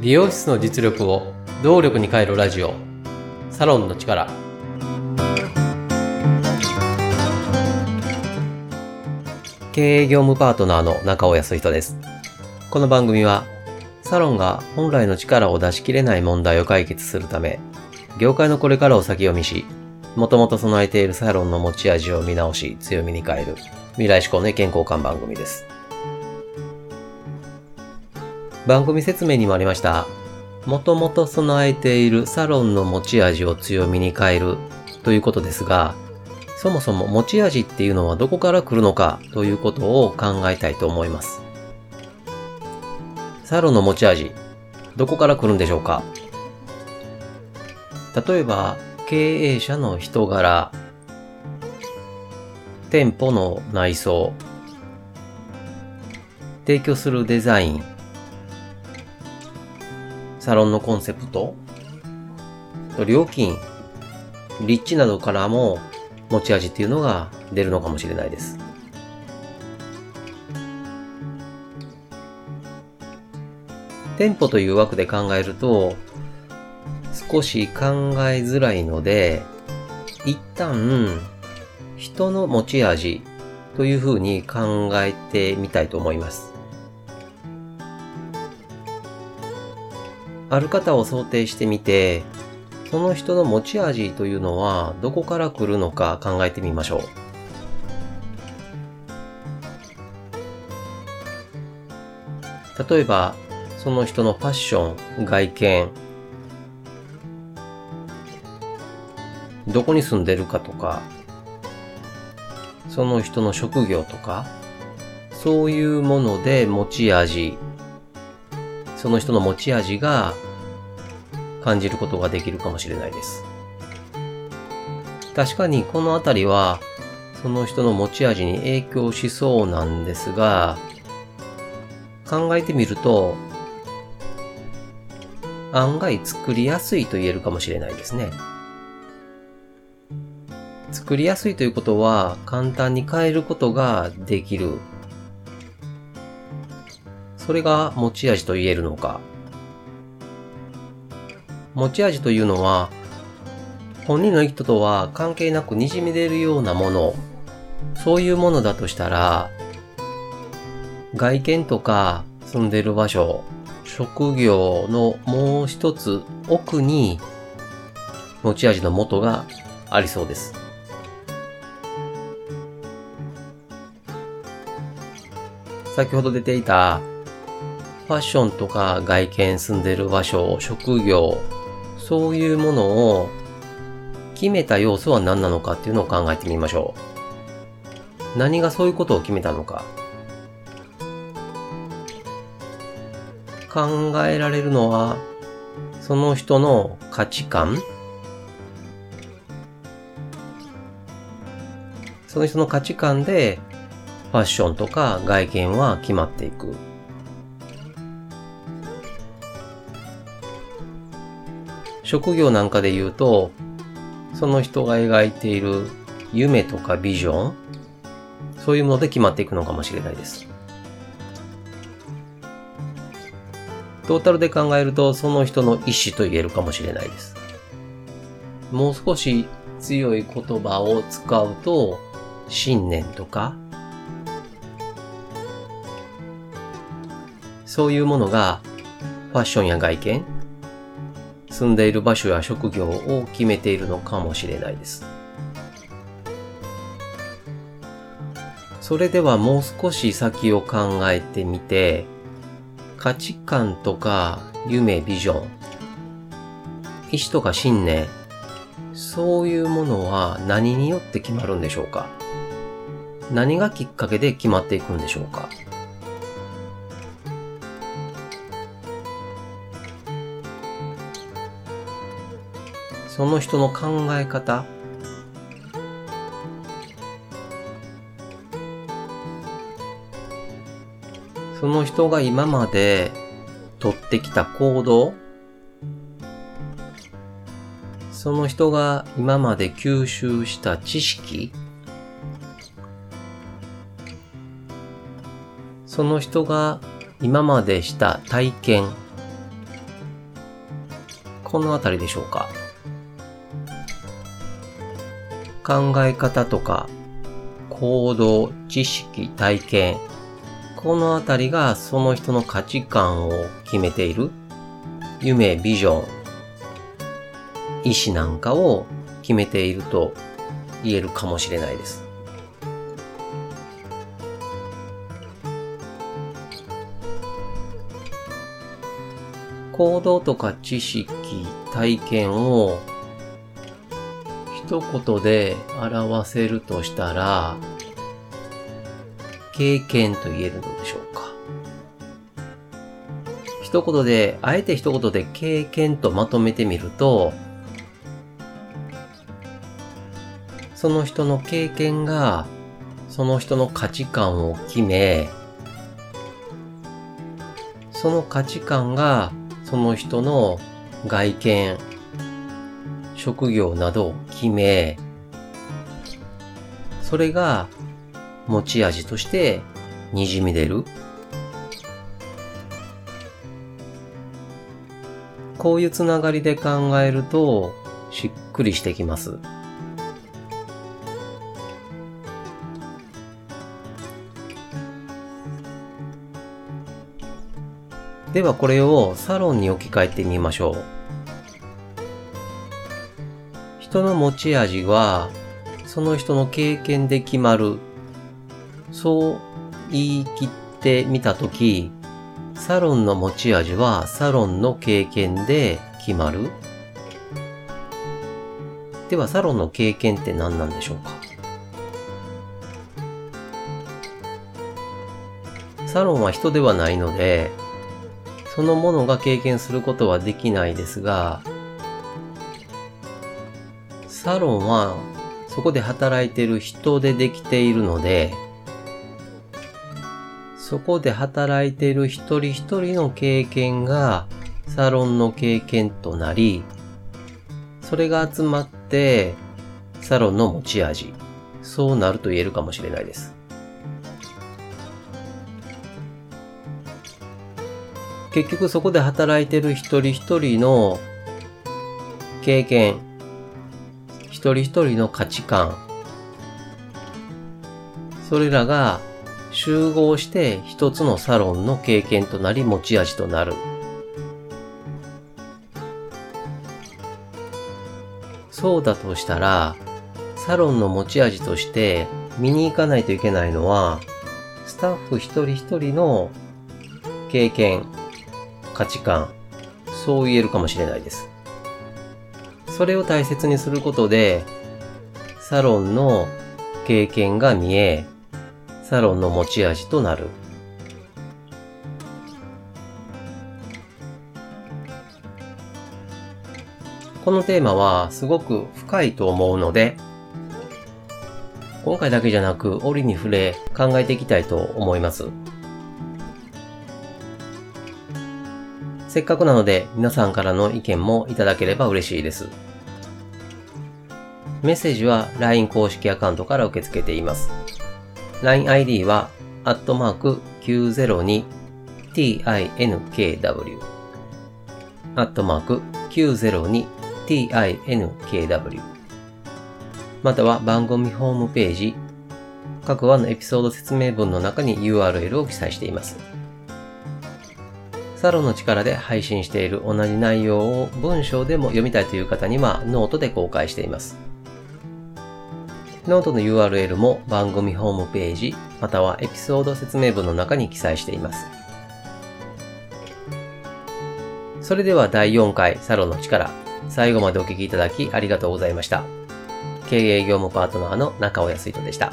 美容室の実力を動力に変えるラジオ。サロンの力。経営業務パートナーの中尾康人です。この番組はサロンが本来の力を出し切れない問題を解決するため業界のこれからを先読みしもともと備えているサロンの持ち味を見直し強みに変える。未来志向の意見交換番組です番組説明にもありました。もともと備えているサロンの持ち味を強みに変えるということですが、そもそも持ち味っていうのはどこから来るのかということを考えたいと思います。サロンの持ち味、どこから来るんでしょうか？例えば、経営者の人柄、店舗の内装、提供するデザイン、サロンのコンセプト、料金、立地などからも持ち味っていうのが出るのかもしれないです。店舗という枠で考えると少し考えづらいので一旦人の持ち味というふうに考えてみたいと思います。ある方を想定してみて、その人の持ち味というのはどこから来るのか考えてみましょう。例えば、その人のファッション、外見、どこに住んでるかとか、その人の職業とか、そういうもので持ち味、その人の持ち味が感じることができるかもしれないです。確かにこのあたりはその人の持ち味に影響しそうなんですが、考えてみると案外作りやすいと言えるかもしれないですね。作りやすいということは簡単に変えることができる。それが持ち味と言えるのか。持ち味というのは、本人の意図とは関係なく滲み出るようなもの、そういうものだとしたら、外見とか住んでる場所、職業のもう一つ奥に持ち味の元がありそうです。先ほど出ていたファッションとか外見住んでる場所、職業、そういうものを決めた要素は何なのかっていうのを考えてみましょう。何がそういうことを決めたのか。考えられるのは、その人の価値観その人の価値観でファッションとか外見は決まっていく。職業なんかで言うと、その人が描いている夢とかビジョン、そういうもので決まっていくのかもしれないです。トータルで考えると、その人の意思と言えるかもしれないです。もう少し強い言葉を使うと、信念とか、そういうものがファッションや外見、住んでいる場所や職業を決めているのかもしれないです。それではもう少し先を考えてみて、価値観とか夢、ビジョン、意志とか信念、そういうものは何によって決まるんでしょうか？何がきっかけで決まっていくんでしょうか？その人の考え方。その人が今まで取ってきた行動。その人が今まで吸収した知識。その人が今までした体験、このあたりでしょうか。考え方とか行動、知識、体験、このあたりがその人の価値観を決めている夢、ビジョン、意志なんかを決めていると言えるかもしれないです。行動とか知識、体験を一言で表せるとしたら、経験と言えるのでしょうか。一言で、あえて一言で経験とまとめてみると、その人の経験が、その人の価値観を決め、その価値観がその人の外見、職業などを決め、それが持ち味として滲み出る。こういうつながりで考えるとしっくりしてきます。ではこれをサロンに置き換えてみましょう。人の持ち味は、その人の経験で決まる。そう言い切ってみたとき、サロンの持ち味はサロンの経験で決まるではサロンの経験って何なんでしょうか？サロンは人ではないので、そのものが経験することはできないですが、サロンはそこで働いている人でできているので、そこで働いている一人一人の経験がサロンの経験となり、それが集まってサロンの持ち味、そうなると言えるかもしれないです。結局そこで働いてる一人一人の経験、一人一人の価値観、それらが集合して一つのサロンの経験となり持ち味となる。そうだとしたら、サロンの持ち味として見に行かないといけないのは、スタッフ一人一人の経験、価値観、そう言えるかもしれないです。それを大切にすることで、サロンの経験が見え、サロンの持ち味となる。このテーマはすごく深いと思うので、今回だけじゃなく折に触れ考えていきたいと思います。せっかくなので皆さんからの意見もいただければ嬉しいです。メッセージは LINE 公式アカウントから受け付けています。LINEID は、アットマーク 902tinkw、アットマーク 902tinkw、または番組ホームページ、各話のエピソード説明文の中に URL を記載しています。サロンの力で配信している同じ内容を文章でも読みたいという方にはノートで公開しています。ノートの URL も番組ホームページ、またはエピソード説明文の中に記載しています。それでは第4回サロンの力、最後までお聴きいただきありがとうございました。経営業務パートナーの中尾康人でした。